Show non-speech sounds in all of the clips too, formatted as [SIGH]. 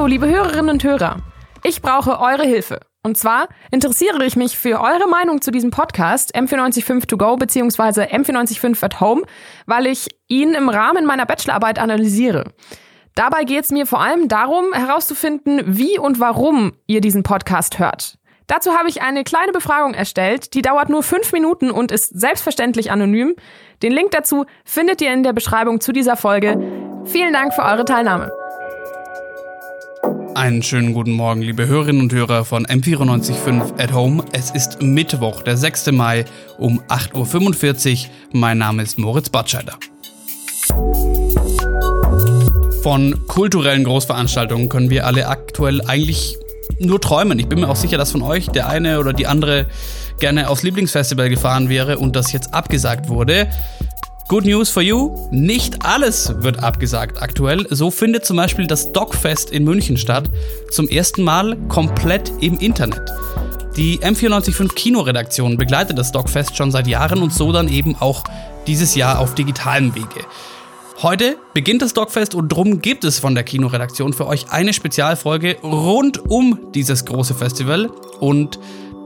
Hallo, liebe Hörerinnen und Hörer. Ich brauche eure Hilfe. Und zwar interessiere ich mich für eure Meinung zu diesem Podcast M495 To Go bzw. M495 at Home, weil ich ihn im Rahmen meiner Bachelorarbeit analysiere. Dabei geht es mir vor allem darum, herauszufinden, wie und warum ihr diesen Podcast hört. Dazu habe ich eine kleine Befragung erstellt, die dauert nur fünf Minuten und ist selbstverständlich anonym. Den Link dazu findet ihr in der Beschreibung zu dieser Folge. Vielen Dank für eure Teilnahme. Einen schönen guten Morgen, liebe Hörerinnen und Hörer von M945 at Home. Es ist Mittwoch, der 6. Mai um 8.45 Uhr. Mein Name ist Moritz Batscheider. Von kulturellen Großveranstaltungen können wir alle aktuell eigentlich nur träumen. Ich bin mir auch sicher, dass von euch der eine oder die andere gerne aufs Lieblingsfestival gefahren wäre und das jetzt abgesagt wurde. Good News for you, nicht alles wird abgesagt aktuell. So findet zum Beispiel das Dogfest in München statt, zum ersten Mal komplett im Internet. Die M945 Kinoredaktion begleitet das Dogfest schon seit Jahren und so dann eben auch dieses Jahr auf digitalem Wege. Heute beginnt das Dogfest und drum gibt es von der Kinoredaktion für euch eine Spezialfolge rund um dieses große Festival und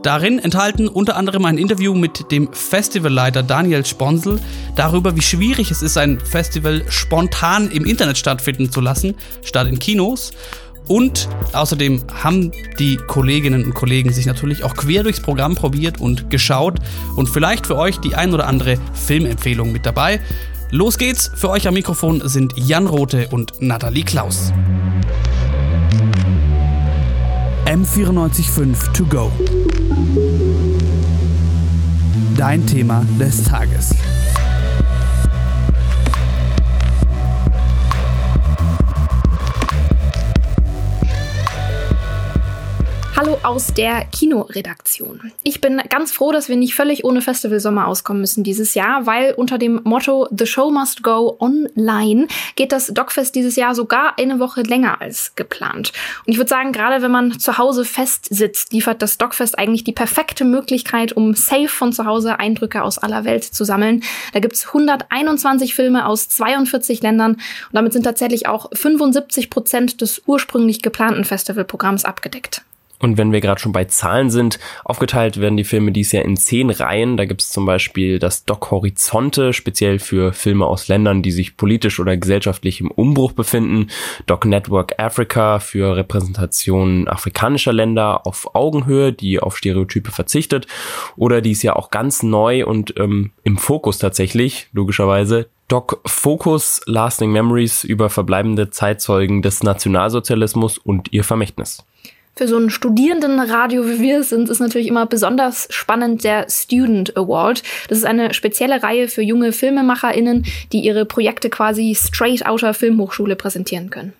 darin enthalten unter anderem ein Interview mit dem Festivalleiter Daniel Sponsel darüber, wie schwierig es ist, ein Festival spontan im Internet stattfinden zu lassen, statt in Kinos. Und außerdem haben die Kolleginnen und Kollegen sich natürlich auch quer durchs Programm probiert und geschaut und vielleicht für euch die ein oder andere Filmempfehlung mit dabei. Los geht's. Für euch am Mikrofon sind Jan Rote und Nathalie Klaus. M945 To Go. Dein Thema des Tages. Hallo aus der Kinoredaktion. Ich bin ganz froh, dass wir nicht völlig ohne Festivalsommer auskommen müssen dieses Jahr, weil unter dem Motto The Show Must Go Online geht das Dogfest dieses Jahr sogar eine Woche länger als geplant. Und ich würde sagen, gerade wenn man zu Hause festsitzt, liefert das Dogfest eigentlich die perfekte Möglichkeit, um safe von zu Hause Eindrücke aus aller Welt zu sammeln. Da gibt's 121 Filme aus 42 Ländern und damit sind tatsächlich auch 75 Prozent des ursprünglich geplanten Festivalprogramms abgedeckt. Und wenn wir gerade schon bei Zahlen sind, aufgeteilt werden die Filme dies Jahr in zehn Reihen. Da gibt es zum Beispiel das Doc Horizonte, speziell für Filme aus Ländern, die sich politisch oder gesellschaftlich im Umbruch befinden. Doc Network Africa für Repräsentationen afrikanischer Länder auf Augenhöhe, die auf Stereotype verzichtet. Oder dies Jahr auch ganz neu und ähm, im Fokus tatsächlich, logischerweise, Doc Focus Lasting Memories über verbleibende Zeitzeugen des Nationalsozialismus und ihr Vermächtnis. Für so ein Studierendenradio wie wir sind, ist natürlich immer besonders spannend der Student Award. Das ist eine spezielle Reihe für junge FilmemacherInnen, die ihre Projekte quasi straight outer Filmhochschule präsentieren können.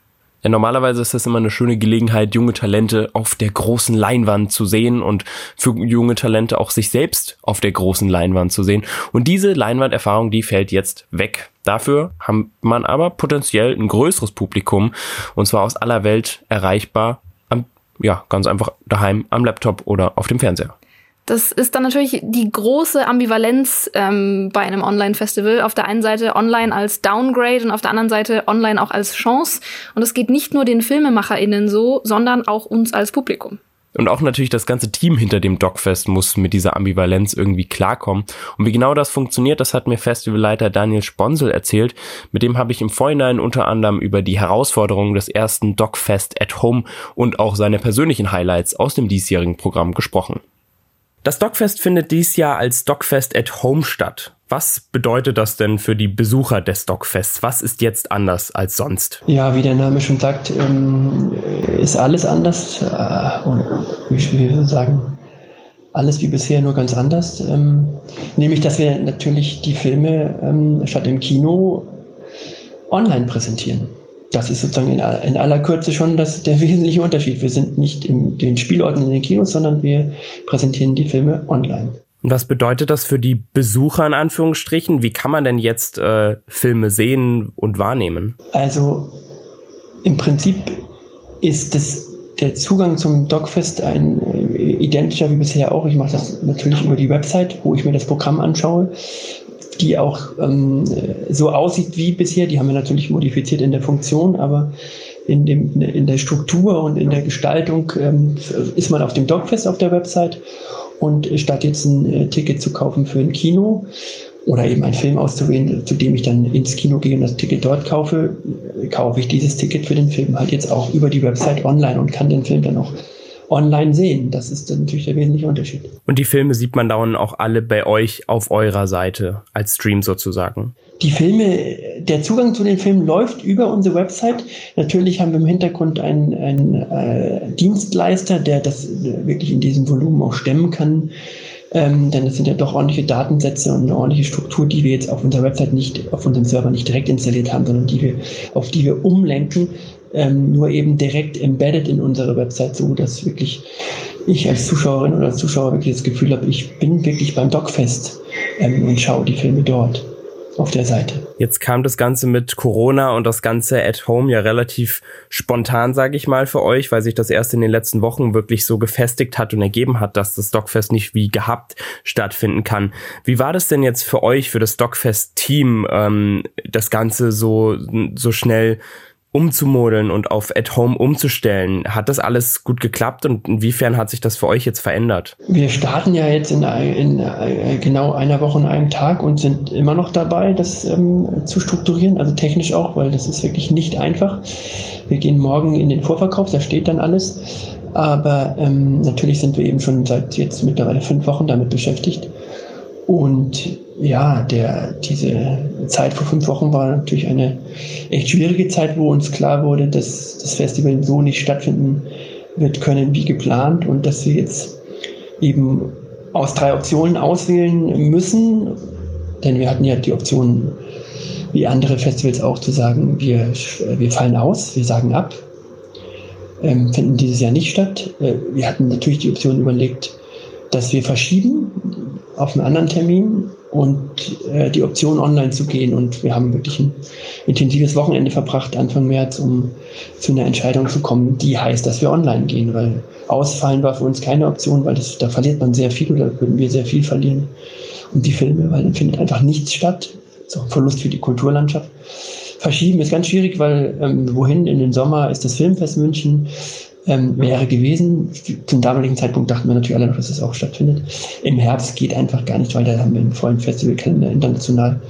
Ja, normalerweise ist das immer eine schöne Gelegenheit, junge Talente auf der großen Leinwand zu sehen und für junge Talente auch sich selbst auf der großen Leinwand zu sehen. Und diese Leinwanderfahrung, die fällt jetzt weg. Dafür hat man aber potenziell ein größeres Publikum und zwar aus aller Welt erreichbar ja, ganz einfach daheim am Laptop oder auf dem Fernseher. Das ist dann natürlich die große Ambivalenz ähm, bei einem Online-Festival. Auf der einen Seite online als Downgrade und auf der anderen Seite online auch als Chance. Und es geht nicht nur den FilmemacherInnen so, sondern auch uns als Publikum. Und auch natürlich das ganze Team hinter dem Dogfest muss mit dieser Ambivalenz irgendwie klarkommen. Und wie genau das funktioniert, das hat mir Festivalleiter Daniel Sponsel erzählt. Mit dem habe ich im Vorhinein unter anderem über die Herausforderungen des ersten Dogfest at Home und auch seine persönlichen Highlights aus dem diesjährigen Programm gesprochen. Das Dogfest findet dies Jahr als Dogfest at Home statt. Was bedeutet das denn für die Besucher des Dogfests? Was ist jetzt anders als sonst? Ja, wie der Name schon sagt, ähm, ist alles anders. Äh, und wie wir sagen, alles wie bisher, nur ganz anders. Ähm, nämlich, dass wir natürlich die Filme ähm, statt im Kino online präsentieren. Das ist sozusagen in, in aller Kürze schon das, der wesentliche Unterschied. Wir sind nicht in den Spielorten in den Kinos, sondern wir präsentieren die Filme online. Und was bedeutet das für die Besucher in Anführungsstrichen? Wie kann man denn jetzt äh, Filme sehen und wahrnehmen? Also im Prinzip ist das, der Zugang zum Dogfest ein äh, identischer wie bisher auch. Ich mache das natürlich über die Website, wo ich mir das Programm anschaue, die auch ähm, so aussieht wie bisher. Die haben wir natürlich modifiziert in der Funktion, aber in, dem, in der Struktur und in der Gestaltung ähm, ist man auf dem Dogfest auf der Website. Und statt jetzt ein äh, Ticket zu kaufen für ein Kino oder eben einen Film auszuwählen, zu dem ich dann ins Kino gehe und das Ticket dort kaufe, kaufe ich dieses Ticket für den Film halt jetzt auch über die Website online und kann den Film dann auch online sehen. Das ist natürlich der wesentliche Unterschied. Und die Filme sieht man dann auch alle bei euch auf eurer Seite als Stream sozusagen? Die Filme, der Zugang zu den Filmen läuft über unsere Website. Natürlich haben wir im Hintergrund einen, einen äh, Dienstleister, der das wirklich in diesem Volumen auch stemmen kann. Ähm, denn das sind ja doch ordentliche Datensätze und eine ordentliche Struktur, die wir jetzt auf unserer Website nicht, auf unserem Server nicht direkt installiert haben, sondern die wir, auf die wir umlenken, ähm, nur eben direkt embedded in unsere Website, so dass wirklich ich als Zuschauerin oder als Zuschauer wirklich das Gefühl habe, ich bin wirklich beim Dogfest ähm, und schaue die Filme dort auf der Seite. Jetzt kam das Ganze mit Corona und das Ganze at home ja relativ spontan, sage ich mal, für euch, weil sich das erst in den letzten Wochen wirklich so gefestigt hat und ergeben hat, dass das Stockfest nicht wie gehabt stattfinden kann. Wie war das denn jetzt für euch, für das Stockfest-Team, ähm, das Ganze so, so schnell umzumodeln und auf at home umzustellen. Hat das alles gut geklappt und inwiefern hat sich das für euch jetzt verändert? Wir starten ja jetzt in, in äh, genau einer Woche und einem Tag und sind immer noch dabei, das ähm, zu strukturieren, also technisch auch, weil das ist wirklich nicht einfach. Wir gehen morgen in den Vorverkauf, da steht dann alles. Aber ähm, natürlich sind wir eben schon seit jetzt mittlerweile fünf Wochen damit beschäftigt. Und ja, der, diese Zeit vor fünf Wochen war natürlich eine echt schwierige Zeit, wo uns klar wurde, dass das Festival so nicht stattfinden wird können wie geplant und dass wir jetzt eben aus drei Optionen auswählen müssen, denn wir hatten ja die Option, wie andere Festivals auch, zu sagen, wir, wir fallen aus, wir sagen ab, ähm, finden dieses Jahr nicht statt. Äh, wir hatten natürlich die Option überlegt, dass wir verschieben auf einen anderen Termin und äh, die Option online zu gehen. Und wir haben wirklich ein intensives Wochenende verbracht, Anfang März, um zu einer Entscheidung zu kommen, die heißt, dass wir online gehen, weil ausfallen war für uns keine Option, weil das, da verliert man sehr viel oder würden wir sehr viel verlieren. Und die Filme, weil dann findet einfach nichts statt. So ein Verlust für die Kulturlandschaft. Verschieben ist ganz schwierig, weil ähm, wohin in den Sommer ist das Filmfest München ähm, wäre gewesen. Zum damaligen Zeitpunkt dachten wir natürlich alle noch, dass das auch stattfindet. Im Herbst geht einfach gar nicht, weil da haben wir einen vollen Festivalkalender international.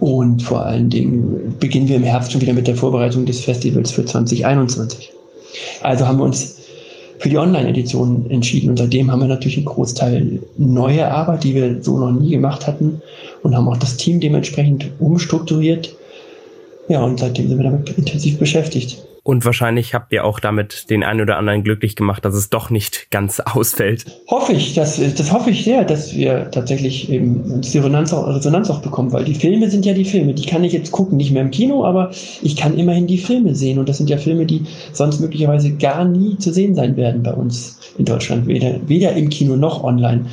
Und vor allen Dingen beginnen wir im Herbst schon wieder mit der Vorbereitung des Festivals für 2021. Also haben wir uns für die Online-Edition entschieden und seitdem haben wir natürlich einen Großteil neue Arbeit, die wir so noch nie gemacht hatten und haben auch das Team dementsprechend umstrukturiert. Ja, und seitdem sind wir damit intensiv beschäftigt. Und wahrscheinlich habt ihr auch damit den einen oder anderen glücklich gemacht, dass es doch nicht ganz [LAUGHS] ausfällt. Hoffe ich, das, das hoffe ich sehr, dass wir tatsächlich eben die Resonanz auch, Resonanz auch bekommen, weil die Filme sind ja die Filme, die kann ich jetzt gucken, nicht mehr im Kino, aber ich kann immerhin die Filme sehen. Und das sind ja Filme, die sonst möglicherweise gar nie zu sehen sein werden bei uns in Deutschland, weder, weder im Kino noch online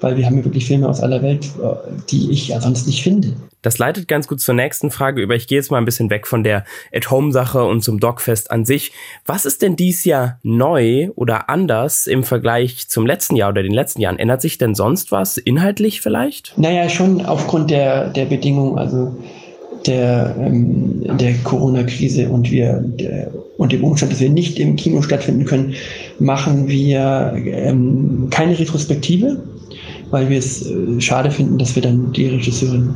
weil wir haben ja wirklich Filme aus aller Welt, äh, die ich sonst nicht finde. Das leitet ganz gut zur nächsten Frage über. Ich gehe jetzt mal ein bisschen weg von der At-Home-Sache und zum Dogfest an sich. Was ist denn dies Jahr neu oder anders im Vergleich zum letzten Jahr oder den letzten Jahren? Ändert sich denn sonst was inhaltlich vielleicht? Naja, schon aufgrund der, der Bedingungen, also der, ähm, der Corona-Krise und wir der, und dem Umstand, dass wir nicht im Kino stattfinden können, machen wir ähm, keine Retrospektive weil wir es äh, schade finden, dass wir dann die Regisseurin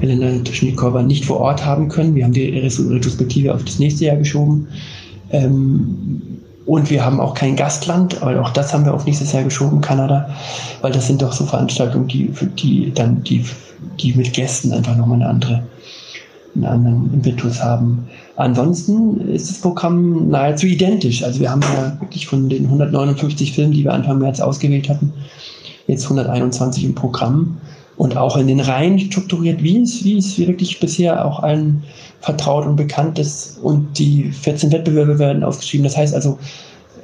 Helena Toschnikova nicht vor Ort haben können. Wir haben die Retrospektive auf das nächste Jahr geschoben. Ähm, und wir haben auch kein Gastland, aber auch das haben wir auf nächstes Jahr geschoben, Kanada, weil das sind doch so Veranstaltungen, die, die dann, die, die mit Gästen einfach nochmal eine andere, einen anderen Impetus haben. Ansonsten ist das Programm nahezu identisch. Also wir haben ja wirklich von den 159 Filmen, die wir Anfang März ausgewählt hatten, jetzt 121 im Programm und auch in den Reihen strukturiert, wie es, wie es wirklich bisher auch allen vertraut und bekannt ist. Und die 14 Wettbewerbe werden ausgeschrieben. Das heißt also,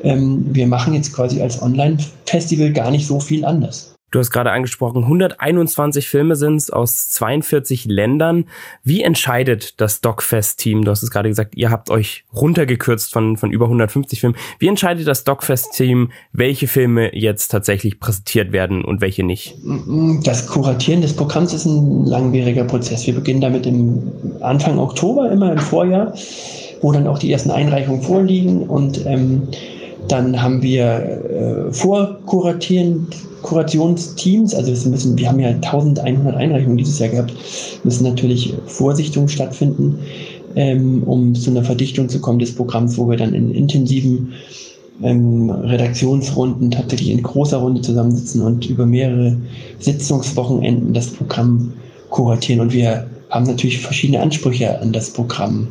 ähm, wir machen jetzt quasi als Online-Festival gar nicht so viel anders. Du hast gerade angesprochen, 121 Filme sind es aus 42 Ländern. Wie entscheidet das Dogfest-Team? Du hast es gerade gesagt, ihr habt euch runtergekürzt von, von über 150 Filmen. Wie entscheidet das Dogfest-Team, welche Filme jetzt tatsächlich präsentiert werden und welche nicht? Das Kuratieren des Programms ist ein langwieriger Prozess. Wir beginnen damit im Anfang Oktober, immer im Vorjahr wo dann auch die ersten Einreichungen vorliegen und ähm, dann haben wir äh, Vorkuratieren, Kurationsteams, also es müssen, wir haben ja 1100 Einreichungen dieses Jahr gehabt, müssen natürlich Vorsichtungen stattfinden, ähm, um zu einer Verdichtung zu kommen des Programms, wo wir dann in intensiven ähm, Redaktionsrunden tatsächlich in großer Runde zusammensitzen und über mehrere Sitzungswochenenden das Programm kuratieren. Und wir haben natürlich verschiedene Ansprüche an das Programm.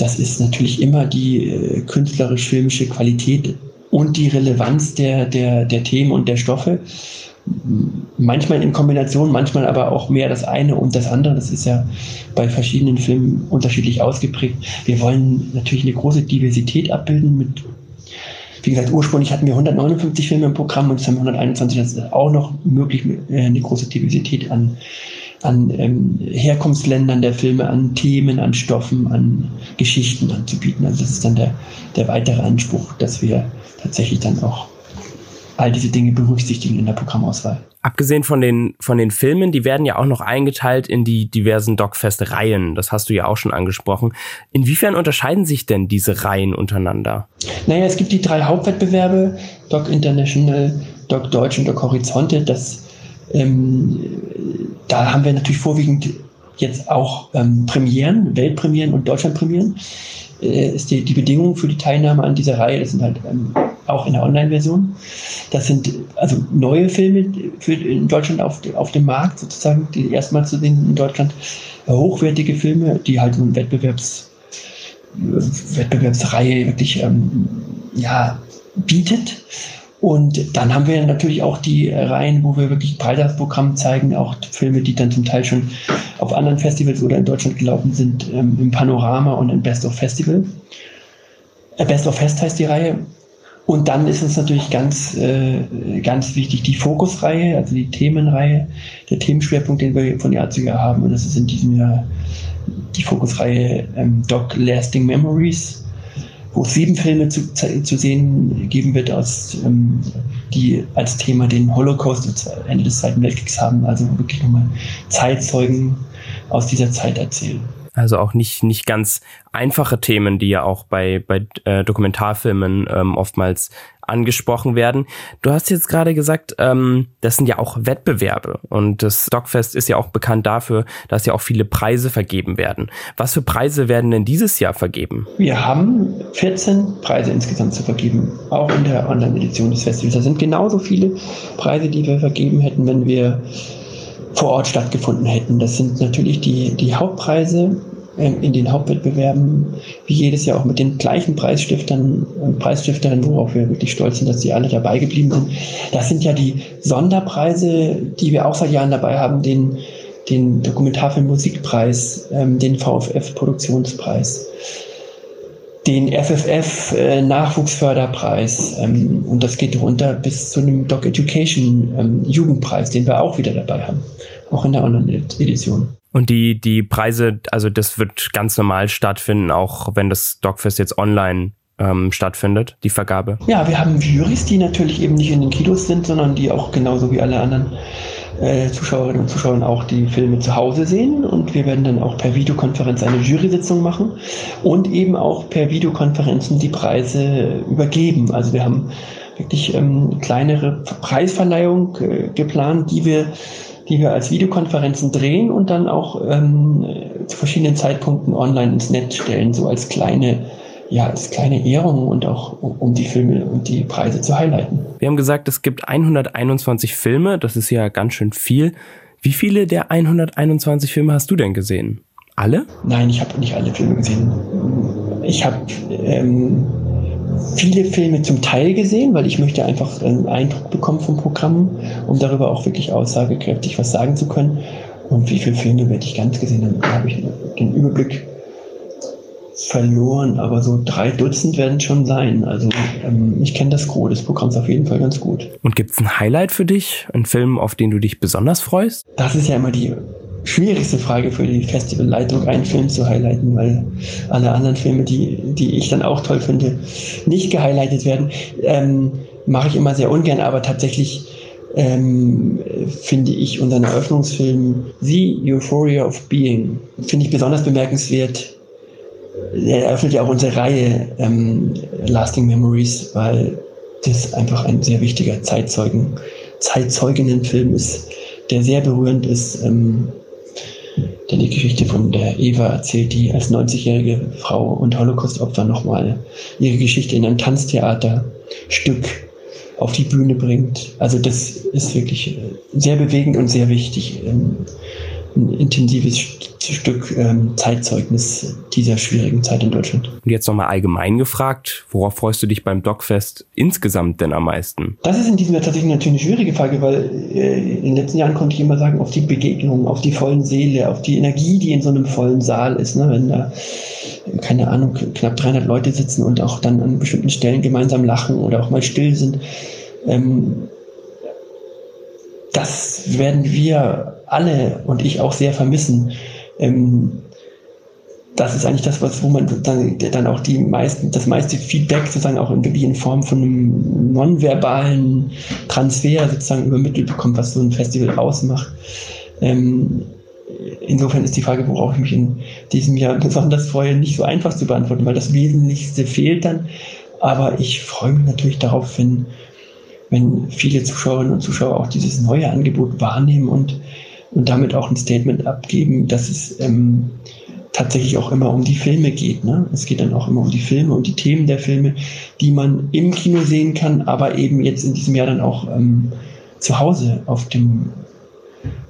Das ist natürlich immer die äh, künstlerisch-filmische Qualität und die Relevanz der, der, der Themen und der Stoffe. Manchmal in Kombination, manchmal aber auch mehr das eine und das andere. Das ist ja bei verschiedenen Filmen unterschiedlich ausgeprägt. Wir wollen natürlich eine große Diversität abbilden mit wie gesagt, ursprünglich hatten wir 159 Filme im Programm und jetzt haben wir 121. Das ist auch noch möglich, äh, eine große Diversität an an ähm, Herkunftsländern der Filme, an Themen, an Stoffen, an Geschichten anzubieten. Also das ist dann der, der weitere Anspruch, dass wir tatsächlich dann auch all diese Dinge berücksichtigen in der Programmauswahl. Abgesehen von den, von den Filmen, die werden ja auch noch eingeteilt in die diversen Dogfest-Reihen. Das hast du ja auch schon angesprochen. Inwiefern unterscheiden sich denn diese Reihen untereinander? Naja, es gibt die drei Hauptwettbewerbe, Doc International, Doc Deutsch und Doc Horizonte. Das ähm, da haben wir natürlich vorwiegend jetzt auch ähm, Premieren, Weltpremieren und Deutschlandpremieren. Äh, ist die, die Bedingung für die Teilnahme an dieser Reihe, das sind halt ähm, auch in der Online-Version. Das sind also neue Filme für in Deutschland auf, auf dem Markt sozusagen, die erstmal zu sehen in Deutschland. Hochwertige Filme, die halt so Wettbewerbs, Wettbewerbsreihe wirklich ähm, ja, bietet. Und dann haben wir natürlich auch die Reihen, wo wir wirklich breites Programm zeigen, auch Filme, die dann zum Teil schon auf anderen Festivals oder in Deutschland gelaufen sind, ähm, im Panorama und im Best of Festival. Äh, Best of Fest heißt die Reihe. Und dann ist es natürlich ganz, äh, ganz wichtig, die Fokusreihe, also die Themenreihe, der Themenschwerpunkt, den wir von Jahr zu Jahr haben. Und das ist in diesem Jahr die Fokusreihe ähm, Doc Lasting Memories wo es sieben Filme zu, zu sehen geben wird, aus, ähm, die als Thema den Holocaust Ende des Zweiten Weltkriegs haben. Also wirklich nochmal Zeitzeugen aus dieser Zeit erzählen. Also auch nicht, nicht ganz einfache Themen, die ja auch bei, bei äh, Dokumentarfilmen ähm, oftmals angesprochen werden. Du hast jetzt gerade gesagt, ähm, das sind ja auch Wettbewerbe und das Stockfest ist ja auch bekannt dafür, dass ja auch viele Preise vergeben werden. Was für Preise werden denn dieses Jahr vergeben? Wir haben 14 Preise insgesamt zu vergeben, auch in der Online-Edition des Festivals. Das sind genauso viele Preise, die wir vergeben hätten, wenn wir vor Ort stattgefunden hätten. Das sind natürlich die, die Hauptpreise ähm, in den Hauptwettbewerben, wie jedes Jahr auch mit den gleichen Preisstiftern und Preisstifterinnen, worauf wir wirklich stolz sind, dass sie alle dabei geblieben sind. Das sind ja die Sonderpreise, die wir auch seit Jahren dabei haben, den, den Dokumentarfilm Musikpreis, ähm, den VFF Produktionspreis, den FFF äh, Nachwuchsförderpreis ähm, und das geht runter bis zu einem Doc Education ähm, Jugendpreis, den wir auch wieder dabei haben, auch in der anderen Edition. Und die, die Preise, also das wird ganz normal stattfinden, auch wenn das Dogfest jetzt online ähm, stattfindet, die Vergabe? Ja, wir haben Jurys, die natürlich eben nicht in den Kinos sind, sondern die auch genauso wie alle anderen äh, Zuschauerinnen und Zuschauer auch die Filme zu Hause sehen. Und wir werden dann auch per Videokonferenz eine Jury-Sitzung machen und eben auch per Videokonferenzen die Preise übergeben. Also wir haben wirklich ähm, kleinere Preisverleihung äh, geplant, die wir die wir als Videokonferenzen drehen und dann auch ähm, zu verschiedenen Zeitpunkten online ins Netz stellen, so als kleine ja, als kleine Ehrung und auch um die Filme und die Preise zu highlighten. Wir haben gesagt, es gibt 121 Filme, das ist ja ganz schön viel. Wie viele der 121 Filme hast du denn gesehen? Alle? Nein, ich habe nicht alle Filme gesehen. Ich habe ähm, viele Filme zum Teil gesehen, weil ich möchte einfach einen Eindruck bekommen vom Programm, um darüber auch wirklich aussagekräftig was sagen zu können. Und wie viele Filme werde ich ganz gesehen haben, da habe ich den Überblick verloren, aber so drei Dutzend werden schon sein. Also ähm, ich kenne das Gros des Programms auf jeden Fall ganz gut. Und gibt es ein Highlight für dich, einen Film, auf den du dich besonders freust? Das ist ja immer die schwierigste Frage für die Festivalleitung, einen Film zu highlighten, weil alle anderen Filme, die, die ich dann auch toll finde, nicht gehighlightet werden. Ähm, Mache ich immer sehr ungern, aber tatsächlich ähm, finde ich unseren Eröffnungsfilm The Euphoria of Being, finde ich besonders bemerkenswert, er eröffnet ja auch unsere Reihe ähm, Lasting Memories, weil das einfach ein sehr wichtiger Zeitzeugen, Zeitzeuginnenfilm ist, der sehr berührend ist, ähm, der die Geschichte von der Eva erzählt, die als 90-jährige Frau und Holocaust-Opfer nochmal ihre Geschichte in ein Tanztheaterstück auf die Bühne bringt. Also das ist wirklich äh, sehr bewegend und sehr wichtig. Ähm, ein intensives Stück ähm, Zeitzeugnis dieser schwierigen Zeit in Deutschland. Und jetzt nochmal allgemein gefragt, worauf freust du dich beim Dogfest insgesamt denn am meisten? Das ist in diesem Jahr tatsächlich natürlich eine schwierige Frage, weil äh, in den letzten Jahren konnte ich immer sagen, auf die Begegnung, auf die vollen Seele, auf die Energie, die in so einem vollen Saal ist. Ne? Wenn da, keine Ahnung, knapp 300 Leute sitzen und auch dann an bestimmten Stellen gemeinsam lachen oder auch mal still sind. Ähm, das werden wir alle und ich auch sehr vermissen. Ähm, das ist eigentlich das, was, wo man dann, dann auch die meisten, das meiste Feedback sozusagen auch in, in Form von einem nonverbalen Transfer sozusagen übermittelt bekommt, was so ein Festival ausmacht. Ähm, insofern ist die Frage, worauf ich mich in diesem Jahr besonders freue, nicht so einfach zu beantworten, weil das Wesentlichste fehlt dann. Aber ich freue mich natürlich darauf, wenn wenn viele Zuschauerinnen und Zuschauer auch dieses neue Angebot wahrnehmen und, und damit auch ein Statement abgeben, dass es ähm, tatsächlich auch immer um die Filme geht. Ne? Es geht dann auch immer um die Filme und die Themen der Filme, die man im Kino sehen kann, aber eben jetzt in diesem Jahr dann auch ähm, zu Hause auf dem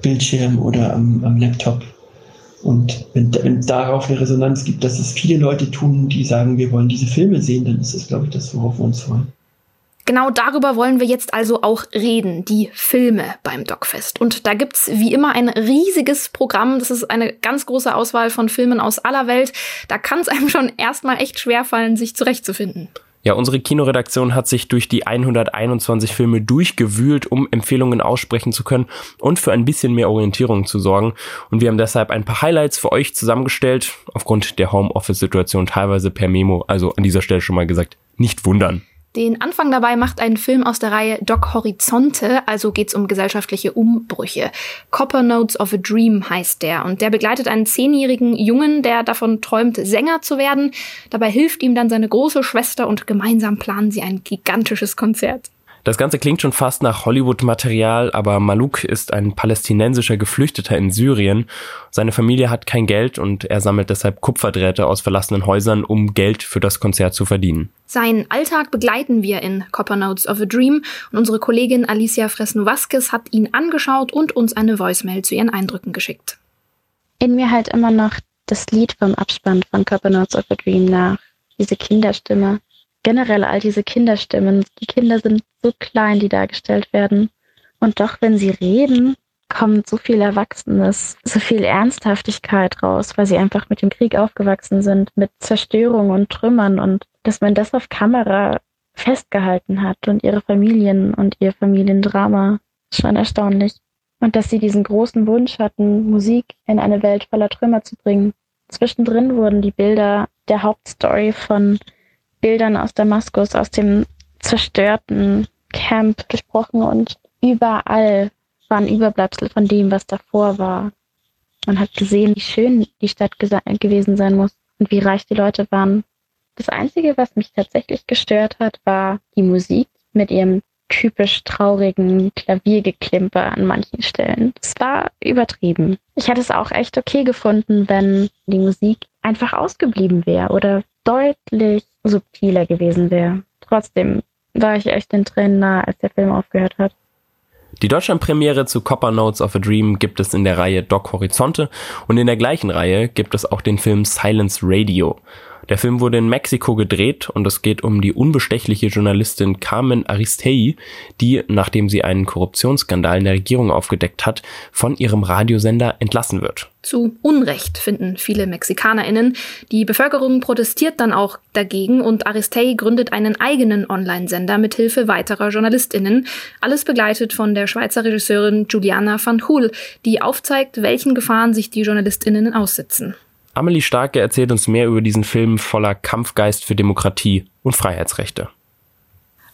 Bildschirm oder am, am Laptop. Und wenn, wenn darauf eine Resonanz gibt, dass es viele Leute tun, die sagen, wir wollen diese Filme sehen, dann ist das, glaube ich, das, worauf wir uns freuen. Genau darüber wollen wir jetzt also auch reden, die Filme beim Dogfest. Und da gibt's wie immer ein riesiges Programm. Das ist eine ganz große Auswahl von Filmen aus aller Welt. Da kann es [LAUGHS] einem schon erstmal echt schwerfallen, sich zurechtzufinden. Ja, unsere Kinoredaktion hat sich durch die 121 Filme durchgewühlt, um Empfehlungen aussprechen zu können und für ein bisschen mehr Orientierung zu sorgen. Und wir haben deshalb ein paar Highlights für euch zusammengestellt, aufgrund der Homeoffice-Situation teilweise per Memo. Also an dieser Stelle schon mal gesagt, nicht wundern. Den Anfang dabei macht ein Film aus der Reihe Doc Horizonte, also geht's um gesellschaftliche Umbrüche. Copper Notes of a Dream heißt der und der begleitet einen zehnjährigen Jungen, der davon träumt, Sänger zu werden. Dabei hilft ihm dann seine große Schwester und gemeinsam planen sie ein gigantisches Konzert. Das Ganze klingt schon fast nach Hollywood-Material, aber Maluk ist ein palästinensischer Geflüchteter in Syrien. Seine Familie hat kein Geld und er sammelt deshalb Kupferdrähte aus verlassenen Häusern, um Geld für das Konzert zu verdienen. Seinen Alltag begleiten wir in Copper Notes of a Dream und unsere Kollegin Alicia Fresno-Vasquez hat ihn angeschaut und uns eine Voicemail zu ihren Eindrücken geschickt. In mir halt immer noch das Lied vom Abspann von Copper Notes of a Dream nach. Diese Kinderstimme generell all diese Kinderstimmen. Die Kinder sind so klein, die dargestellt werden. Und doch, wenn sie reden, kommt so viel Erwachsenes, so viel Ernsthaftigkeit raus, weil sie einfach mit dem Krieg aufgewachsen sind, mit Zerstörung und Trümmern und dass man das auf Kamera festgehalten hat und ihre Familien und ihr Familiendrama, schon erstaunlich. Und dass sie diesen großen Wunsch hatten, Musik in eine Welt voller Trümmer zu bringen. Zwischendrin wurden die Bilder der Hauptstory von Bildern aus Damaskus, aus dem zerstörten Camp gesprochen und überall waren Überbleibsel von dem, was davor war. Man hat gesehen, wie schön die Stadt gewesen sein muss und wie reich die Leute waren. Das Einzige, was mich tatsächlich gestört hat, war die Musik mit ihrem typisch traurigen Klaviergeklimper an manchen Stellen. Es war übertrieben. Ich hätte es auch echt okay gefunden, wenn die Musik einfach ausgeblieben wäre oder deutlich subtiler gewesen wäre. Trotzdem war ich echt den Tränen nah, als der Film aufgehört hat. Die Deutschlandpremiere zu Copper Notes of a Dream gibt es in der Reihe Doc Horizonte und in der gleichen Reihe gibt es auch den Film Silence Radio. Der Film wurde in Mexiko gedreht und es geht um die unbestechliche Journalistin Carmen Aristei, die, nachdem sie einen Korruptionsskandal in der Regierung aufgedeckt hat, von ihrem Radiosender entlassen wird. Zu Unrecht finden viele MexikanerInnen. Die Bevölkerung protestiert dann auch dagegen und Aristei gründet einen eigenen Online-Sender mit Hilfe weiterer JournalistInnen. Alles begleitet von der Schweizer Regisseurin Juliana van Hool, die aufzeigt, welchen Gefahren sich die JournalistInnen aussetzen. Amelie Starke erzählt uns mehr über diesen Film voller Kampfgeist für Demokratie und Freiheitsrechte.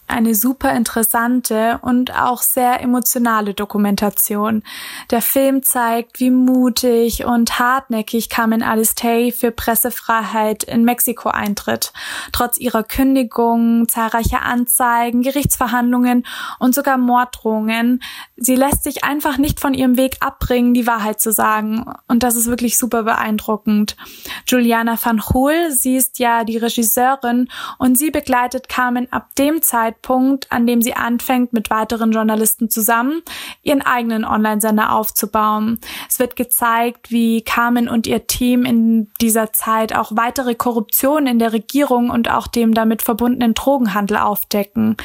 eine super interessante und auch sehr emotionale Dokumentation. Der Film zeigt, wie mutig und hartnäckig Carmen Alistay für Pressefreiheit in Mexiko eintritt. Trotz ihrer Kündigung, zahlreicher Anzeigen, Gerichtsverhandlungen und sogar Morddrohungen. Sie lässt sich einfach nicht von ihrem Weg abbringen, die Wahrheit zu sagen. Und das ist wirklich super beeindruckend. Juliana van Hool, sie ist ja die Regisseurin und sie begleitet Carmen ab dem Zeitpunkt, an dem sie anfängt, mit weiteren Journalisten zusammen ihren eigenen Online-Sender aufzubauen. Es wird gezeigt, wie Carmen und ihr Team in dieser Zeit auch weitere Korruption in der Regierung und auch dem damit verbundenen Drogenhandel aufdecken.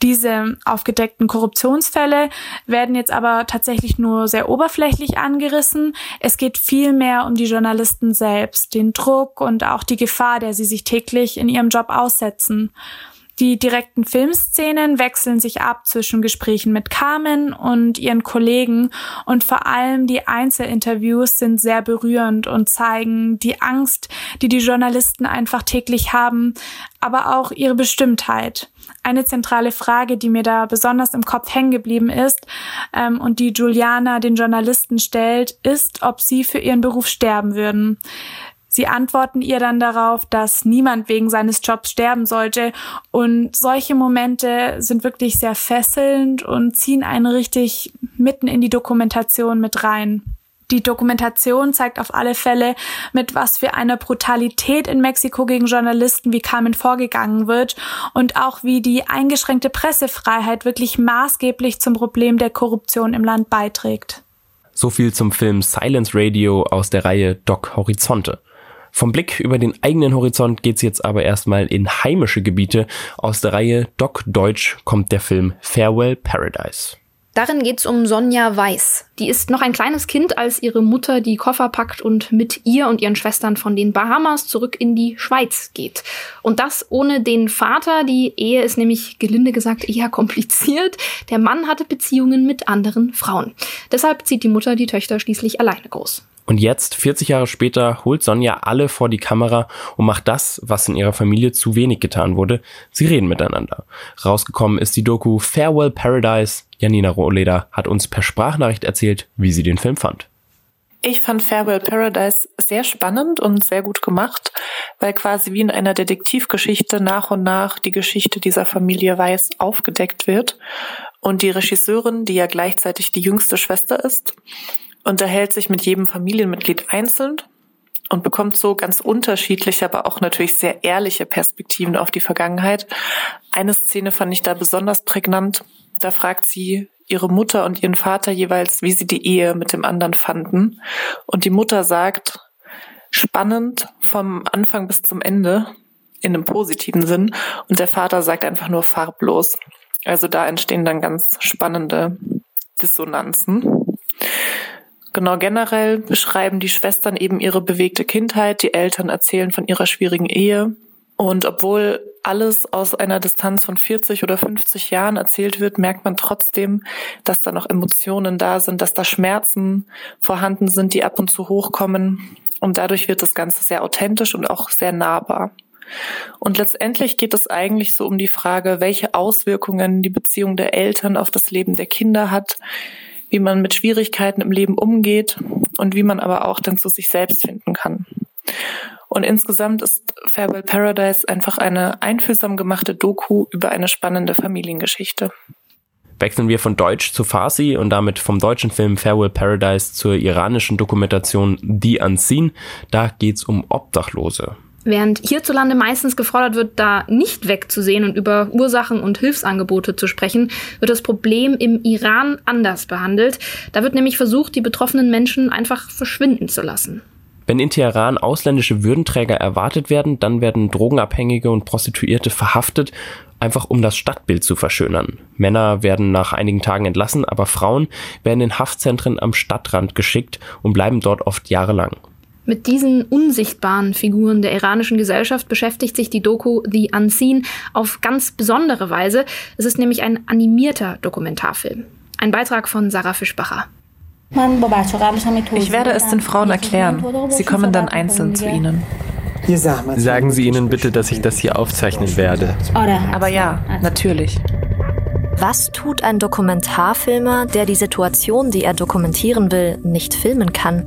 Diese aufgedeckten Korruptionsfälle werden jetzt aber tatsächlich nur sehr oberflächlich angerissen. Es geht viel mehr um die Journalisten selbst, den Druck und auch die Gefahr, der sie sich täglich in ihrem Job aussetzen. Die direkten Filmszenen wechseln sich ab zwischen Gesprächen mit Carmen und ihren Kollegen und vor allem die Einzelinterviews sind sehr berührend und zeigen die Angst, die die Journalisten einfach täglich haben, aber auch ihre Bestimmtheit. Eine zentrale Frage, die mir da besonders im Kopf hängen geblieben ist ähm, und die Juliana den Journalisten stellt, ist, ob sie für ihren Beruf sterben würden. Sie antworten ihr dann darauf, dass niemand wegen seines Jobs sterben sollte. Und solche Momente sind wirklich sehr fesselnd und ziehen einen richtig mitten in die Dokumentation mit rein. Die Dokumentation zeigt auf alle Fälle, mit was für einer Brutalität in Mexiko gegen Journalisten wie Carmen vorgegangen wird und auch wie die eingeschränkte Pressefreiheit wirklich maßgeblich zum Problem der Korruption im Land beiträgt. So viel zum Film Silence Radio aus der Reihe Doc Horizonte. Vom Blick über den eigenen Horizont geht's jetzt aber erstmal in heimische Gebiete. Aus der Reihe Doc Deutsch kommt der Film Farewell Paradise. Darin geht's um Sonja Weiß. Die ist noch ein kleines Kind, als ihre Mutter die Koffer packt und mit ihr und ihren Schwestern von den Bahamas zurück in die Schweiz geht. Und das ohne den Vater. Die Ehe ist nämlich gelinde gesagt eher kompliziert. Der Mann hatte Beziehungen mit anderen Frauen. Deshalb zieht die Mutter die Töchter schließlich alleine groß. Und jetzt, 40 Jahre später, holt Sonja alle vor die Kamera und macht das, was in ihrer Familie zu wenig getan wurde. Sie reden miteinander. Rausgekommen ist die Doku Farewell Paradise. Janina Rohleder hat uns per Sprachnachricht erzählt, wie sie den Film fand. Ich fand Farewell Paradise sehr spannend und sehr gut gemacht, weil quasi wie in einer Detektivgeschichte nach und nach die Geschichte dieser Familie Weiß aufgedeckt wird. Und die Regisseurin, die ja gleichzeitig die jüngste Schwester ist, unterhält sich mit jedem Familienmitglied einzeln und bekommt so ganz unterschiedliche, aber auch natürlich sehr ehrliche Perspektiven auf die Vergangenheit. Eine Szene fand ich da besonders prägnant. Da fragt sie ihre Mutter und ihren Vater jeweils, wie sie die Ehe mit dem anderen fanden. Und die Mutter sagt, spannend vom Anfang bis zum Ende, in einem positiven Sinn. Und der Vater sagt einfach nur farblos. Also da entstehen dann ganz spannende Dissonanzen. Genau, generell beschreiben die Schwestern eben ihre bewegte Kindheit, die Eltern erzählen von ihrer schwierigen Ehe. Und obwohl alles aus einer Distanz von 40 oder 50 Jahren erzählt wird, merkt man trotzdem, dass da noch Emotionen da sind, dass da Schmerzen vorhanden sind, die ab und zu hochkommen. Und dadurch wird das Ganze sehr authentisch und auch sehr nahbar. Und letztendlich geht es eigentlich so um die Frage, welche Auswirkungen die Beziehung der Eltern auf das Leben der Kinder hat, wie man mit Schwierigkeiten im Leben umgeht und wie man aber auch dann zu sich selbst finden kann. Und insgesamt ist Farewell Paradise einfach eine einfühlsam gemachte Doku über eine spannende Familiengeschichte. Wechseln wir von Deutsch zu Farsi und damit vom deutschen Film Farewell Paradise zur iranischen Dokumentation The Unseen. Da geht's um Obdachlose. Während hierzulande meistens gefordert wird, da nicht wegzusehen und über Ursachen und Hilfsangebote zu sprechen, wird das Problem im Iran anders behandelt. Da wird nämlich versucht, die betroffenen Menschen einfach verschwinden zu lassen. Wenn in Teheran ausländische Würdenträger erwartet werden, dann werden Drogenabhängige und Prostituierte verhaftet, einfach um das Stadtbild zu verschönern. Männer werden nach einigen Tagen entlassen, aber Frauen werden in Haftzentren am Stadtrand geschickt und bleiben dort oft jahrelang. Mit diesen unsichtbaren Figuren der iranischen Gesellschaft beschäftigt sich die Doku The Unseen auf ganz besondere Weise. Es ist nämlich ein animierter Dokumentarfilm. Ein Beitrag von Sarah Fischbacher. Ich werde es den Frauen erklären. Sie kommen dann einzeln zu ihnen. Sagen Sie ihnen bitte, dass ich das hier aufzeichnen werde. Aber ja, natürlich. Was tut ein Dokumentarfilmer, der die Situation, die er dokumentieren will, nicht filmen kann?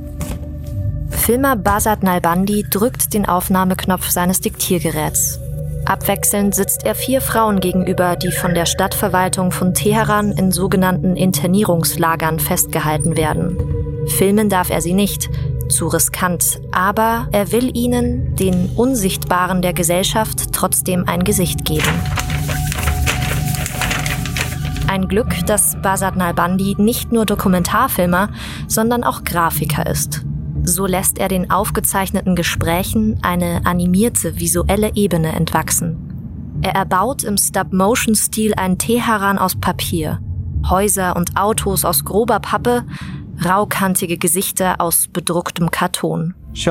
Filmer Basat Nalbandi drückt den Aufnahmeknopf seines Diktiergeräts. Abwechselnd sitzt er vier Frauen gegenüber, die von der Stadtverwaltung von Teheran in sogenannten Internierungslagern festgehalten werden. Filmen darf er sie nicht, zu riskant, aber er will ihnen, den Unsichtbaren der Gesellschaft, trotzdem ein Gesicht geben. Ein Glück, dass Basat Nalbandi nicht nur Dokumentarfilmer, sondern auch Grafiker ist. So lässt er den aufgezeichneten Gesprächen eine animierte visuelle Ebene entwachsen. Er erbaut im Stop-Motion-Stil ein Teheran aus Papier, Häuser und Autos aus grober Pappe, raukantige Gesichter aus bedrucktem Karton. In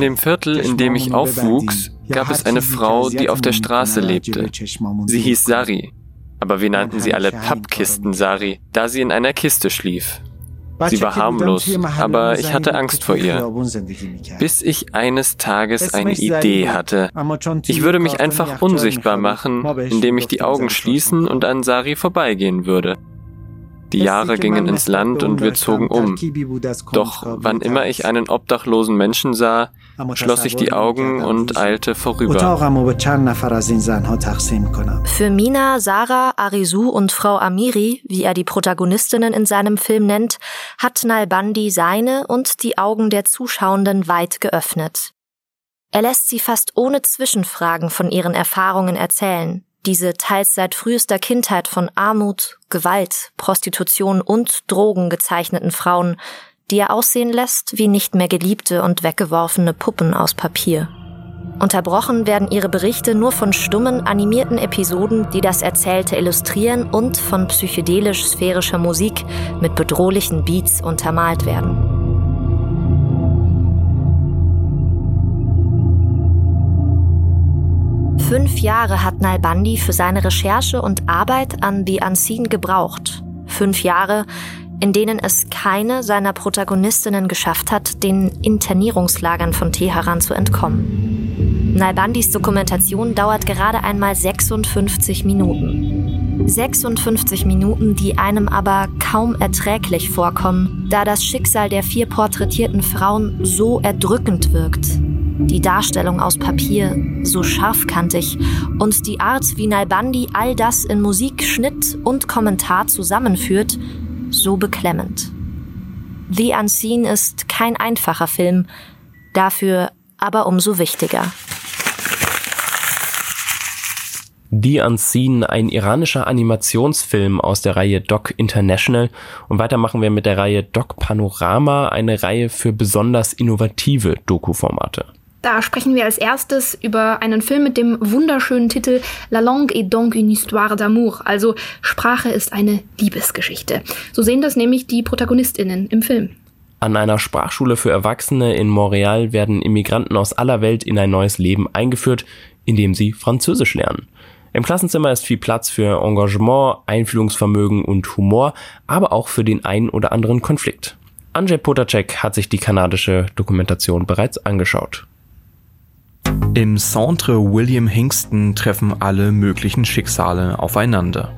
dem Viertel, in dem ich aufwuchs, gab es eine Frau, die auf der Straße lebte. Sie hieß Sari, aber wir nannten sie alle Pappkisten Sari, da sie in einer Kiste schlief. Sie war harmlos, aber ich hatte Angst vor ihr, bis ich eines Tages eine Idee hatte. Ich würde mich einfach unsichtbar machen, indem ich die Augen schließen und an Sari vorbeigehen würde. Die Jahre gingen ins Land und wir zogen um. Doch wann immer ich einen obdachlosen Menschen sah, schloss ich die Augen und eilte vorüber. Für Mina, Sarah, Arisu und Frau Amiri, wie er die Protagonistinnen in seinem Film nennt, hat Nalbandi seine und die Augen der Zuschauenden weit geöffnet. Er lässt sie fast ohne Zwischenfragen von ihren Erfahrungen erzählen, diese teils seit frühester Kindheit von Armut, Gewalt, Prostitution und Drogen gezeichneten Frauen, die er aussehen lässt wie nicht mehr geliebte und weggeworfene Puppen aus Papier. Unterbrochen werden ihre Berichte nur von stummen, animierten Episoden, die das Erzählte illustrieren und von psychedelisch-sphärischer Musik mit bedrohlichen Beats untermalt werden. Fünf Jahre hat Nalbandi für seine Recherche und Arbeit an The Unseen gebraucht. Fünf Jahre, in denen es keine seiner Protagonistinnen geschafft hat, den Internierungslagern von Teheran zu entkommen. Nalbandis Dokumentation dauert gerade einmal 56 Minuten. 56 Minuten, die einem aber kaum erträglich vorkommen, da das Schicksal der vier porträtierten Frauen so erdrückend wirkt, die Darstellung aus Papier so scharfkantig und die Art, wie Nalbandi all das in Musik, Schnitt und Kommentar zusammenführt, so beklemmend. The Unseen ist kein einfacher Film, dafür aber umso wichtiger. The Unseen, ein iranischer Animationsfilm aus der Reihe Doc International. Und weiter machen wir mit der Reihe Doc Panorama, eine Reihe für besonders innovative Doku-Formate. Da sprechen wir als erstes über einen Film mit dem wunderschönen Titel La langue est donc une histoire d'amour, also Sprache ist eine Liebesgeschichte. So sehen das nämlich die Protagonistinnen im Film. An einer Sprachschule für Erwachsene in Montreal werden Immigranten aus aller Welt in ein neues Leben eingeführt, indem sie Französisch lernen. Im Klassenzimmer ist viel Platz für Engagement, Einfühlungsvermögen und Humor, aber auch für den einen oder anderen Konflikt. Andrzej Potacek hat sich die kanadische Dokumentation bereits angeschaut. Im Centre William Hingston treffen alle möglichen Schicksale aufeinander.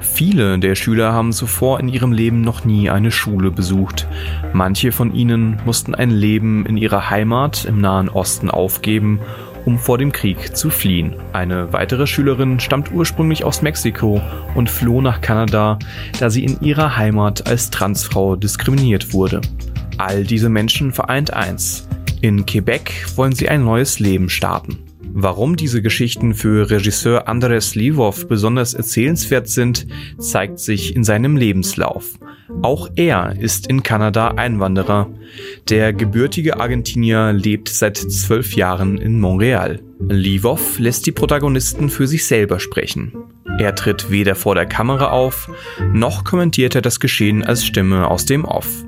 Viele der Schüler haben zuvor in ihrem Leben noch nie eine Schule besucht. Manche von ihnen mussten ein Leben in ihrer Heimat im Nahen Osten aufgeben, um vor dem Krieg zu fliehen. Eine weitere Schülerin stammt ursprünglich aus Mexiko und floh nach Kanada, da sie in ihrer Heimat als Transfrau diskriminiert wurde. All diese Menschen vereint eins. In Quebec wollen sie ein neues Leben starten. Warum diese Geschichten für Regisseur Andres Livov besonders erzählenswert sind, zeigt sich in seinem Lebenslauf. Auch er ist in Kanada Einwanderer. Der gebürtige Argentinier lebt seit zwölf Jahren in Montreal. Livov lässt die Protagonisten für sich selber sprechen. Er tritt weder vor der Kamera auf, noch kommentiert er das Geschehen als Stimme aus dem Off.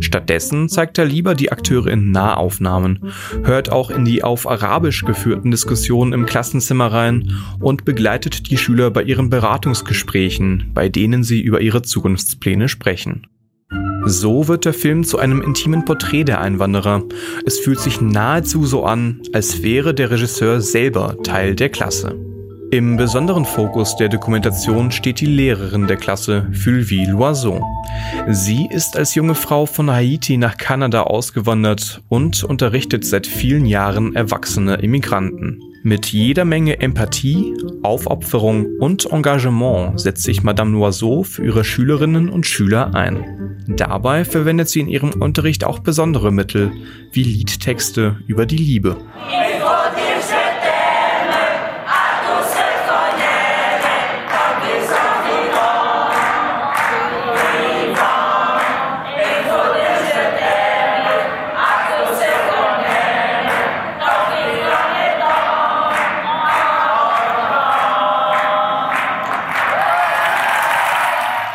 Stattdessen zeigt er lieber die Akteure in Nahaufnahmen, hört auch in die auf Arabisch geführten Diskussionen im Klassenzimmer rein und begleitet die Schüler bei ihren Beratungsgesprächen, bei denen sie über ihre Zukunftspläne sprechen. So wird der Film zu einem intimen Porträt der Einwanderer. Es fühlt sich nahezu so an, als wäre der Regisseur selber Teil der Klasse. Im besonderen Fokus der Dokumentation steht die Lehrerin der Klasse, Fulvie Loiseau. Sie ist als junge Frau von Haiti nach Kanada ausgewandert und unterrichtet seit vielen Jahren erwachsene Immigranten. Mit jeder Menge Empathie, Aufopferung und Engagement setzt sich Madame Loiseau für ihre Schülerinnen und Schüler ein. Dabei verwendet sie in ihrem Unterricht auch besondere Mittel, wie Liedtexte über die Liebe.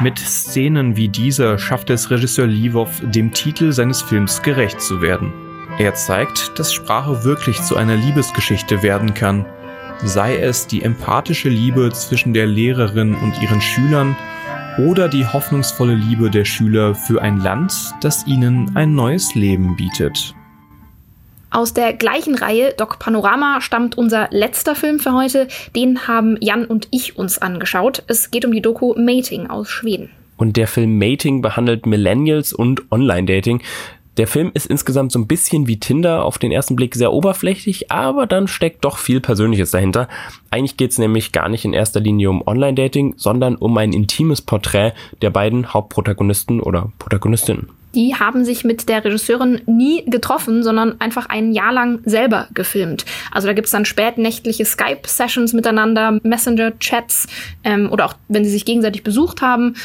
Mit Szenen wie dieser schafft es Regisseur Livov, dem Titel seines Films gerecht zu werden. Er zeigt, dass Sprache wirklich zu einer Liebesgeschichte werden kann, sei es die empathische Liebe zwischen der Lehrerin und ihren Schülern oder die hoffnungsvolle Liebe der Schüler für ein Land, das ihnen ein neues Leben bietet. Aus der gleichen Reihe, Doc Panorama, stammt unser letzter Film für heute. Den haben Jan und ich uns angeschaut. Es geht um die Doku Mating aus Schweden. Und der Film Mating behandelt Millennials und Online-Dating. Der Film ist insgesamt so ein bisschen wie Tinder, auf den ersten Blick sehr oberflächlich, aber dann steckt doch viel Persönliches dahinter. Eigentlich geht es nämlich gar nicht in erster Linie um Online-Dating, sondern um ein intimes Porträt der beiden Hauptprotagonisten oder Protagonistinnen die haben sich mit der Regisseurin nie getroffen, sondern einfach ein Jahr lang selber gefilmt. Also da gibt's dann spätnächtliche Skype-Sessions miteinander, Messenger-Chats ähm, oder auch wenn sie sich gegenseitig besucht haben.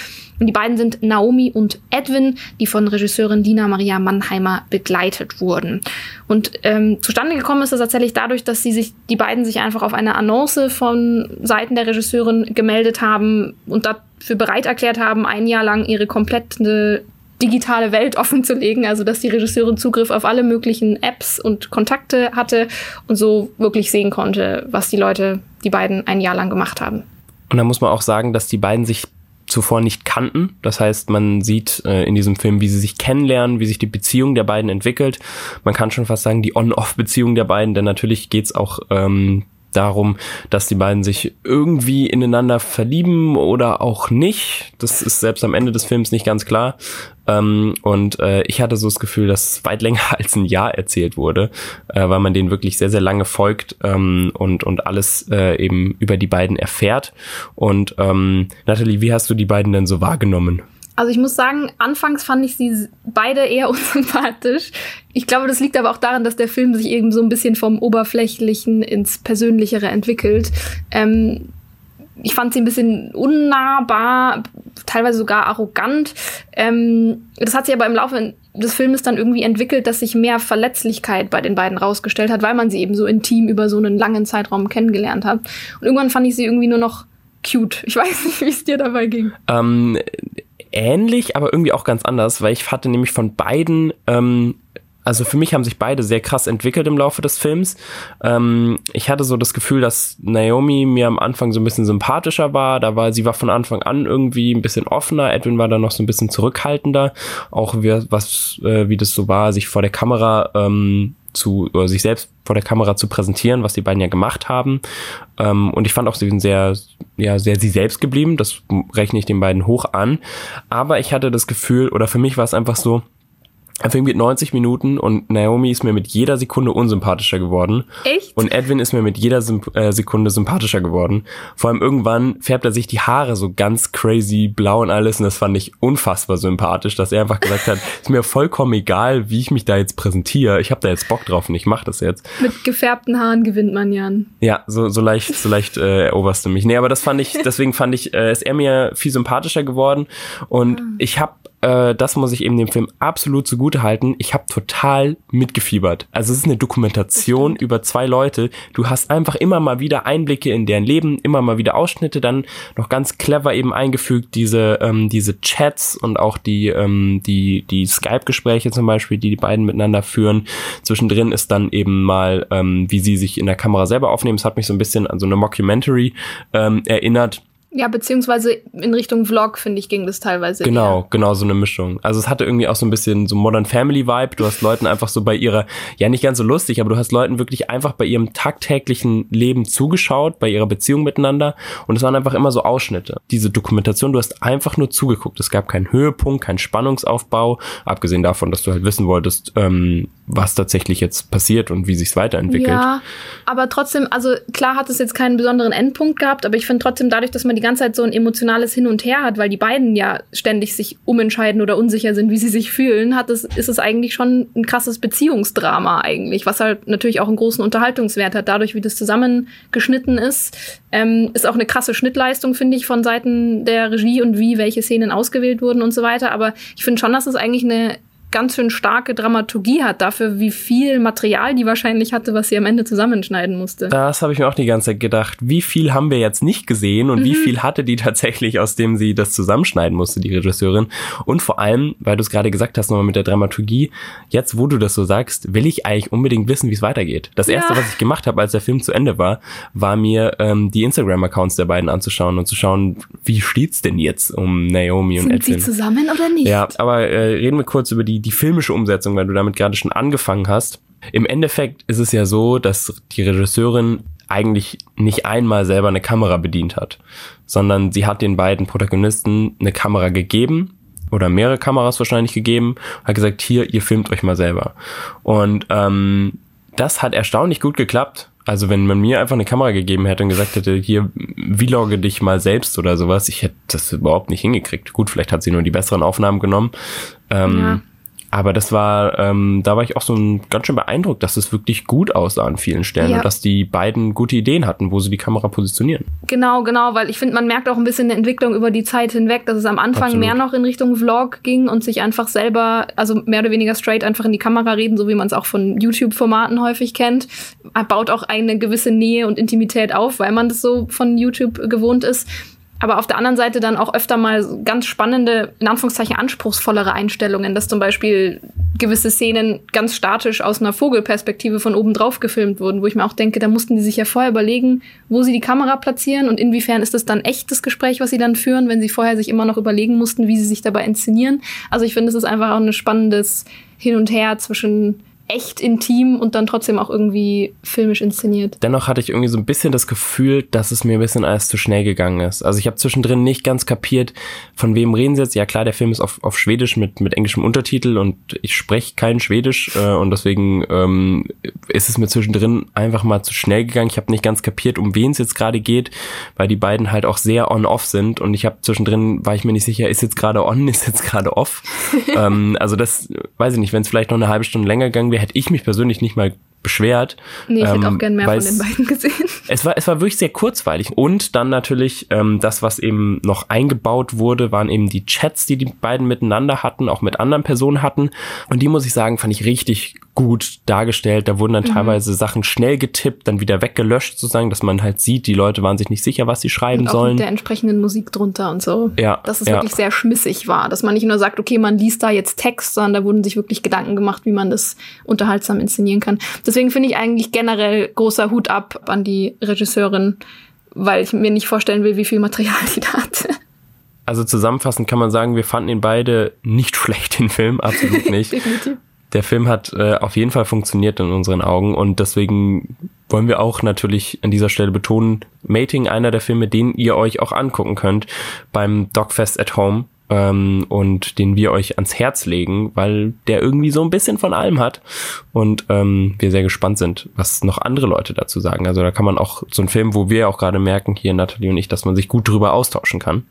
Und die beiden sind Naomi und Edwin, die von Regisseurin Lina Maria Mannheimer begleitet wurden. Und ähm, zustande gekommen ist das tatsächlich dadurch, dass sie sich, die beiden sich einfach auf eine Annonce von Seiten der Regisseurin gemeldet haben und dafür bereit erklärt haben, ein Jahr lang ihre komplette digitale Welt offen zu legen, also dass die Regisseurin Zugriff auf alle möglichen Apps und Kontakte hatte und so wirklich sehen konnte, was die Leute, die beiden ein Jahr lang gemacht haben. Und da muss man auch sagen, dass die beiden sich zuvor nicht kannten. Das heißt, man sieht äh, in diesem Film, wie sie sich kennenlernen, wie sich die Beziehung der beiden entwickelt. Man kann schon fast sagen, die On-Off-Beziehung der beiden, denn natürlich geht's auch ähm, darum, dass die beiden sich irgendwie ineinander verlieben oder auch nicht. Das ist selbst am Ende des Films nicht ganz klar. Ähm, und äh, ich hatte so das Gefühl, dass weit länger [LAUGHS] als ein Jahr erzählt wurde, äh, weil man denen wirklich sehr, sehr lange folgt ähm, und, und alles äh, eben über die beiden erfährt. Und ähm, Nathalie, wie hast du die beiden denn so wahrgenommen? Also ich muss sagen, anfangs fand ich sie beide eher [LAUGHS] unsympathisch. Ich glaube, das liegt aber auch daran, dass der Film sich eben so ein bisschen vom Oberflächlichen ins Persönlichere entwickelt. Ähm, ich fand sie ein bisschen unnahbar, teilweise sogar arrogant. Ähm, das hat sich aber im Laufe des Filmes dann irgendwie entwickelt, dass sich mehr Verletzlichkeit bei den beiden rausgestellt hat, weil man sie eben so intim über so einen langen Zeitraum kennengelernt hat. Und irgendwann fand ich sie irgendwie nur noch cute. Ich weiß nicht, wie es dir dabei ging. Ähm, ähnlich, aber irgendwie auch ganz anders, weil ich hatte nämlich von beiden ähm, also für mich haben sich beide sehr krass entwickelt im Laufe des Films. Ähm, ich hatte so das Gefühl, dass Naomi mir am Anfang so ein bisschen sympathischer war. Da war sie war von Anfang an irgendwie ein bisschen offener. Edwin war dann noch so ein bisschen zurückhaltender, auch wie, was äh, wie das so war, sich vor der Kamera ähm, zu oder sich selbst vor der Kamera zu präsentieren, was die beiden ja gemacht haben. Ähm, und ich fand auch, sie sind sehr, ja, sehr sie selbst geblieben. Das rechne ich den beiden hoch an. Aber ich hatte das Gefühl, oder für mich war es einfach so, der Film geht 90 Minuten und Naomi ist mir mit jeder Sekunde unsympathischer geworden. Echt? Und Edwin ist mir mit jeder Symp äh, Sekunde sympathischer geworden. Vor allem irgendwann färbt er sich die Haare so ganz crazy blau und alles und das fand ich unfassbar sympathisch, dass er einfach gesagt hat, ist mir vollkommen egal, wie ich mich da jetzt präsentiere. Ich habe da jetzt Bock drauf und ich mache das jetzt. Mit gefärbten Haaren gewinnt man Jan. Ja, so, so leicht, so leicht äh, eroberst du mich. Nee, aber das fand ich, deswegen fand ich, äh, ist er mir viel sympathischer geworden und ah. ich habe äh, das muss ich eben dem Film absolut zugute halten. Ich habe total mitgefiebert. Also es ist eine Dokumentation über zwei Leute. Du hast einfach immer mal wieder Einblicke in deren Leben, immer mal wieder Ausschnitte, dann noch ganz clever eben eingefügt diese ähm, diese Chats und auch die ähm, die die Skype-Gespräche zum Beispiel, die die beiden miteinander führen. Zwischendrin ist dann eben mal, ähm, wie sie sich in der Kamera selber aufnehmen. Es hat mich so ein bisschen an so eine Mockumentary ähm, erinnert Ja, beziehungsweise in Richtung Vlog, finde ich, ging das teilweise. Genau, eher. genau, so eine Mischung. Also es hatte irgendwie auch so ein bisschen so Modern Family Vibe. Du hast Leuten einfach so bei ihrer, ja nicht ganz so lustig, aber du hast Leuten wirklich einfach bei ihrem tagtäglichen Leben zugeschaut, bei ihrer Beziehung miteinander. Und es waren einfach immer so Ausschnitte. Diese Dokumentation, du hast einfach nur zugeguckt. Es gab keinen Höhepunkt, keinen Spannungsaufbau, abgesehen davon, dass du halt wissen wolltest, ähm, was tatsächlich jetzt passiert und wie sich's weiterentwickelt. Ja, aber trotzdem, also klar hat es jetzt keinen besonderen Endpunkt gehabt, aber ich finde trotzdem dadurch, dass man die ganze Zeit so ein emotionales Hin und Her hat, weil die beiden ja ständig sich umentscheiden oder unsicher sind, wie sie sich fühlen, hat es, ist es eigentlich schon ein krasses Beziehungsdrama eigentlich, was halt natürlich auch einen großen Unterhaltungswert hat, dadurch, wie das zusammengeschnitten ist. Ähm, ist auch eine krasse Schnittleistung, finde ich, von Seiten der Regie und wie welche Szenen ausgewählt wurden und so weiter. Aber ich finde schon, dass es eigentlich eine ganz schön starke Dramaturgie hat dafür, wie viel Material die wahrscheinlich hatte, was sie am Ende zusammenschneiden musste. Das habe ich mir auch die ganze Zeit gedacht. Wie viel haben wir jetzt nicht gesehen und mhm. wie viel hatte die [LAUGHS] tatsächlich, aus dem sie das zusammenschneiden musste, die Regisseurin? Und vor allem, weil du es gerade gesagt hast, nochmal mit der Dramaturgie, jetzt wo du das so sagst, will ich eigentlich unbedingt wissen, wie es weitergeht. Das erste, ja. was ich gemacht habe, als der Film zu Ende war, war mir ähm, die Instagram-Accounts der beiden anzuschauen und zu schauen, wie steht's denn jetzt um Naomi und Sind Edwin. sie zusammen oder nicht? Ja, aber äh, reden wir kurz über die die, filmische Umsetzung, weil du damit gerade schon angefangen hast. Im Endeffekt ist es ja so, dass die Regisseurin eigentlich nicht einmal selber eine Kamera bedient hat, sondern sie hat den beiden Protagonisten eine Kamera gegeben oder mehrere Kameras wahrscheinlich gegeben, hat gesagt, hier, ihr filmt euch mal selber. Und ähm, das hat erstaunlich gut geklappt. Also wenn man mir einfach eine Kamera gegeben hätte und gesagt hätte, hier, vlogge dich mal selbst oder sowas, ich hätte das überhaupt nicht hingekriegt. Gut, vielleicht hat sie nur die besseren Aufnahmen genommen. Ähm, ja. Aber das war, ähm, da war ich auch so ein, ganz schön beeindruckt, dass es wirklich gut aussah an vielen Stellen ja. und dass die beiden gute Ideen hatten, wo sie die Kamera positionieren. Genau, genau, weil ich finde, man merkt auch ein bisschen eine Entwicklung über die Zeit hinweg, dass es am Anfang Absolut. mehr noch in Richtung Vlog ging und sich einfach selber, also mehr oder weniger straight einfach in die Kamera reden, so wie man es auch von YouTube-Formaten häufig kennt. Er baut auch eine gewisse Nähe und Intimität auf, weil man das so von YouTube gewohnt ist aber auf der anderen Seite dann auch öfter mal ganz spannende, in Anführungszeichen anspruchsvollere Einstellungen, dass zum Beispiel gewisse Szenen ganz statisch aus einer Vogelperspektive von oben drauf gefilmt wurden, wo ich mir auch denke, da mussten die sich ja vorher überlegen, wo sie die Kamera platzieren und inwiefern ist das dann echtes Gespräch, was sie dann führen, wenn sie vorher sich immer noch überlegen mussten, wie sie sich dabei inszenieren. Also ich finde, es ist einfach auch ein spannendes Hin und Her zwischen echt intim und dann trotzdem auch irgendwie filmisch inszeniert. Dennoch hatte ich irgendwie so ein bisschen das Gefühl, dass es mir ein bisschen alles zu schnell gegangen ist. Also ich habe zwischendrin nicht ganz kapiert, von wem reden sie jetzt. Ja klar, der Film ist auf, auf Schwedisch mit, mit englischem Untertitel und ich spreche kein Schwedisch äh, und deswegen ähm, ist es mir zwischendrin einfach mal zu schnell gegangen. Ich habe nicht ganz kapiert, um wen es jetzt gerade geht, weil die beiden halt auch sehr on-off sind und ich habe zwischendrin, war ich mir nicht sicher, ist jetzt gerade on, [LAUGHS] ist jetzt gerade off. [LAUGHS] ähm, also das, weiß ich nicht, wenn es vielleicht noch eine halbe Stunde länger gegangen wäre, wäre, hätte ich mich persönlich nicht mal beschwert. Nee, ich ähm, hätte auch gern mehr von den beiden gesehen. [LAUGHS] Es war, es war wirklich sehr kurzweilig. Und dann natürlich ähm, das, was eben noch eingebaut wurde, waren eben die Chats, die die beiden miteinander hatten, auch mit anderen Personen hatten. Und die muss ich sagen, fand ich richtig gut dargestellt. Da wurden dann mhm. teilweise Sachen schnell getippt, dann wieder weggelöscht, sozusagen, dass man halt sieht, die Leute waren sich nicht sicher, was sie schreiben und auch sollen. Mit der entsprechenden Musik drunter und so. Ja. Dass es ja. wirklich sehr schmissig war. Dass man nicht nur sagt, okay, man liest da jetzt Text, sondern da wurden sich wirklich Gedanken gemacht, wie man das unterhaltsam inszenieren kann. Deswegen finde ich eigentlich generell großer Hut ab an die Regisseurin, weil ich mir nicht vorstellen will, wie viel Material die da hatte. Also zusammenfassend kann man sagen, wir fanden ihn beide nicht [LAUGHS] schlecht, den Film, absolut nicht. [LAUGHS] Definitiv der Film hat äh, auf jeden Fall funktioniert in unseren Augen und deswegen wollen wir auch natürlich an dieser Stelle betonen, Mating einer der Filme, den ihr euch auch angucken könnt beim Dogfest at Home ähm, und den wir euch ans Herz legen, weil der irgendwie so ein bisschen von allem hat und ähm, wir sehr gespannt sind, was noch andere Leute dazu sagen. Also da kann man auch so ein Film, wo wir auch gerade merken, hier Natalie und ich, dass man sich gut drüber austauschen kann.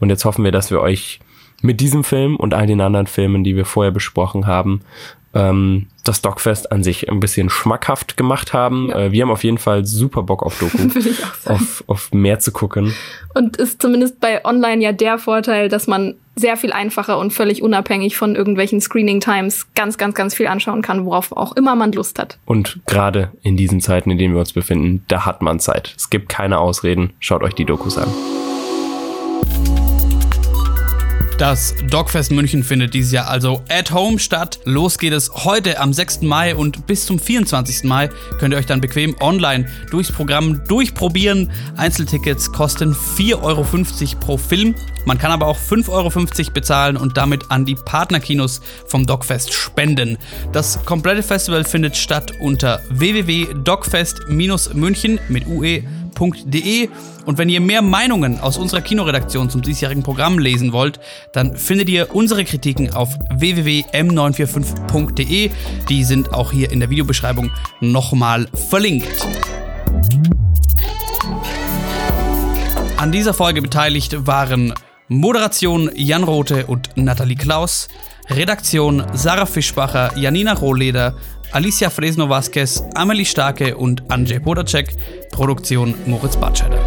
Und jetzt hoffen wir, dass wir euch mit diesem Film und all den anderen Filmen, die wir vorher besprochen haben, ähm, das Dogfest an sich ein bisschen schmackhaft gemacht haben. Ja. Äh, wir haben auf jeden Fall super Bock auf Doku, [LAUGHS] auf, auf mehr zu gucken. Und ist zumindest bei Online ja der Vorteil, dass man sehr viel einfacher und völlig unabhängig von irgendwelchen Screening Times ganz, ganz, ganz viel anschauen kann, worauf auch immer man Lust hat. Und gerade in diesen Zeiten, in denen wir uns befinden, da hat man Zeit. Es gibt keine Ausreden. Schaut euch die Dokus an. Das Dogfest München findet dieses Jahr also at home statt. Los geht es heute am 6. Mai und bis zum 24. Mai könnt ihr euch dann bequem online durchs Programm durchprobieren. Einzeltickets kosten 4,50 Euro pro Film. Man kann aber auch 5,50 Euro bezahlen und damit an die Partnerkinos vom Dogfest spenden. Das komplette Festival findet statt unter www.dogfest-münchen mit UE kinoredaktion.de. Und wenn ihr mehr Meinungen aus unserer Kinoredaktion zum diesjährigen Programm lesen wollt, dann findet ihr unsere Kritiken auf www.m945.de. Die sind auch hier in der Videobeschreibung nochmal verlinkt. An dieser Folge beteiligt waren Moderation Jan Rote und Nathalie Klaus, Redaktion Sarah Fischbacher, Janina Rohleder, Alicia Fresno Vasquez, Amelie Starke und Andrzej Podacek, Produktion Moritz Batscheder.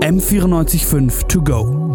M945 To Go.